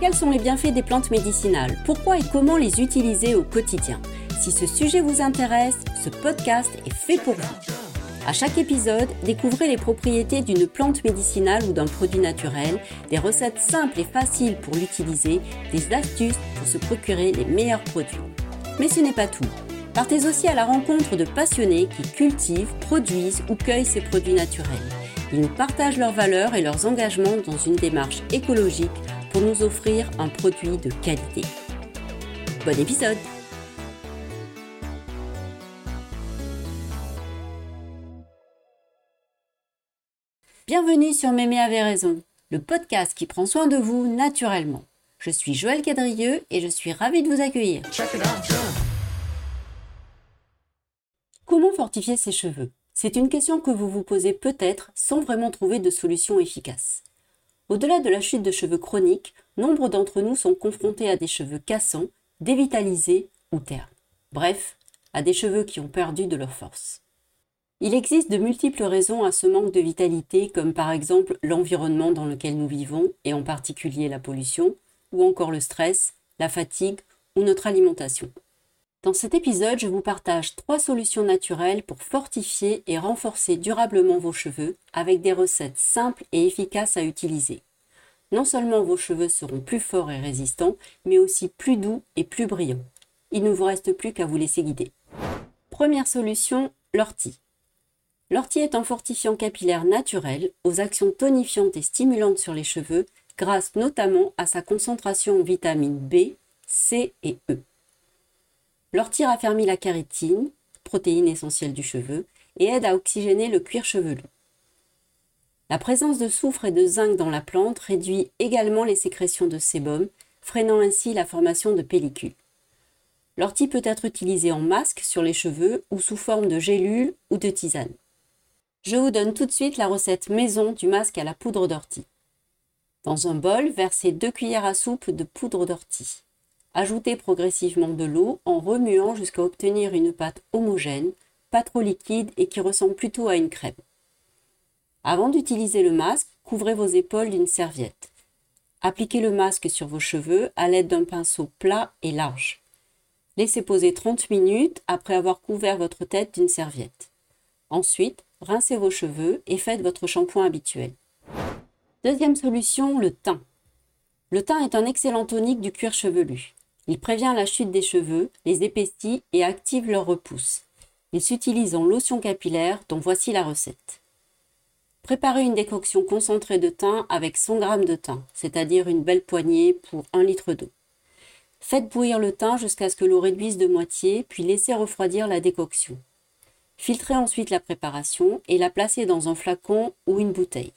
Quels sont les bienfaits des plantes médicinales? Pourquoi et comment les utiliser au quotidien? Si ce sujet vous intéresse, ce podcast est fait pour vous. À chaque épisode, découvrez les propriétés d'une plante médicinale ou d'un produit naturel, des recettes simples et faciles pour l'utiliser, des astuces pour se procurer les meilleurs produits. Mais ce n'est pas tout. Partez aussi à la rencontre de passionnés qui cultivent, produisent ou cueillent ces produits naturels. Ils nous partagent leurs valeurs et leurs engagements dans une démarche écologique pour nous offrir un produit de qualité. Bon épisode Bienvenue sur Mémé avait raison, le podcast qui prend soin de vous naturellement. Je suis Joël Cadrieux et je suis ravie de vous accueillir. Comment fortifier ses cheveux? C'est une question que vous vous posez peut-être sans vraiment trouver de solution efficace. Au-delà de la chute de cheveux chronique, nombre d'entre nous sont confrontés à des cheveux cassants, dévitalisés ou ternes. Bref, à des cheveux qui ont perdu de leur force. Il existe de multiples raisons à ce manque de vitalité, comme par exemple l'environnement dans lequel nous vivons, et en particulier la pollution, ou encore le stress, la fatigue ou notre alimentation. Dans cet épisode, je vous partage trois solutions naturelles pour fortifier et renforcer durablement vos cheveux avec des recettes simples et efficaces à utiliser. Non seulement vos cheveux seront plus forts et résistants, mais aussi plus doux et plus brillants. Il ne vous reste plus qu'à vous laisser guider. Première solution, l'ortie. L'ortie est un fortifiant capillaire naturel aux actions tonifiantes et stimulantes sur les cheveux grâce notamment à sa concentration en vitamines B, C et E. L'ortie raffermit la kératine, protéine essentielle du cheveu, et aide à oxygéner le cuir chevelu. La présence de soufre et de zinc dans la plante réduit également les sécrétions de sébum, freinant ainsi la formation de pellicules. L'ortie peut être utilisée en masque sur les cheveux ou sous forme de gélule ou de tisane. Je vous donne tout de suite la recette maison du masque à la poudre d'ortie. Dans un bol, versez 2 cuillères à soupe de poudre d'ortie. Ajoutez progressivement de l'eau en remuant jusqu'à obtenir une pâte homogène, pas trop liquide et qui ressemble plutôt à une crème. Avant d'utiliser le masque, couvrez vos épaules d'une serviette. Appliquez le masque sur vos cheveux à l'aide d'un pinceau plat et large. Laissez poser 30 minutes après avoir couvert votre tête d'une serviette. Ensuite, rincez vos cheveux et faites votre shampoing habituel. Deuxième solution, le thym. Le thym est un excellent tonique du cuir chevelu. Il prévient la chute des cheveux, les épaissit et active leur repousse. Il s'utilise en lotion capillaire dont voici la recette. Préparez une décoction concentrée de thym avec 100 g de thym, c'est-à-dire une belle poignée pour 1 litre d'eau. Faites bouillir le thym jusqu'à ce que l'eau réduise de moitié, puis laissez refroidir la décoction. Filtrez ensuite la préparation et la placez dans un flacon ou une bouteille.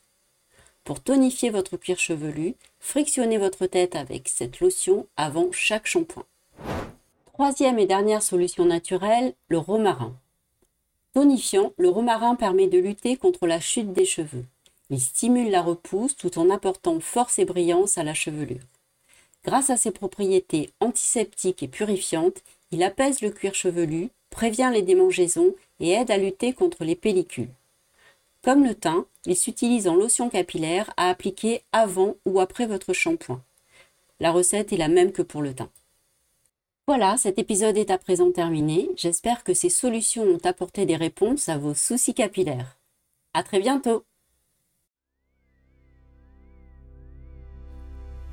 Pour tonifier votre cuir chevelu, frictionnez votre tête avec cette lotion avant chaque shampoing. Troisième et dernière solution naturelle, le romarin. Tonifiant, le romarin permet de lutter contre la chute des cheveux. Il stimule la repousse tout en apportant force et brillance à la chevelure. Grâce à ses propriétés antiseptiques et purifiantes, il apaise le cuir chevelu, prévient les démangeaisons et aide à lutter contre les pellicules. Comme le thym, il s'utilise en lotion capillaire à appliquer avant ou après votre shampoing. La recette est la même que pour le thym. Voilà, cet épisode est à présent terminé. J'espère que ces solutions ont apporté des réponses à vos soucis capillaires. À très bientôt!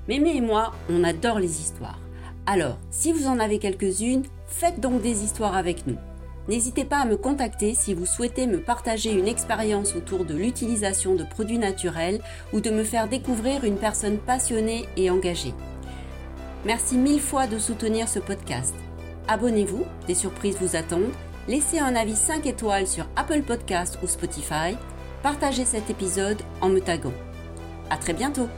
Mémé et moi, on adore les histoires. Alors, si vous en avez quelques-unes, faites donc des histoires avec nous. N'hésitez pas à me contacter si vous souhaitez me partager une expérience autour de l'utilisation de produits naturels ou de me faire découvrir une personne passionnée et engagée. Merci mille fois de soutenir ce podcast. Abonnez-vous, des surprises vous attendent. Laissez un avis 5 étoiles sur Apple Podcast ou Spotify. Partagez cet épisode en me taguant. À très bientôt!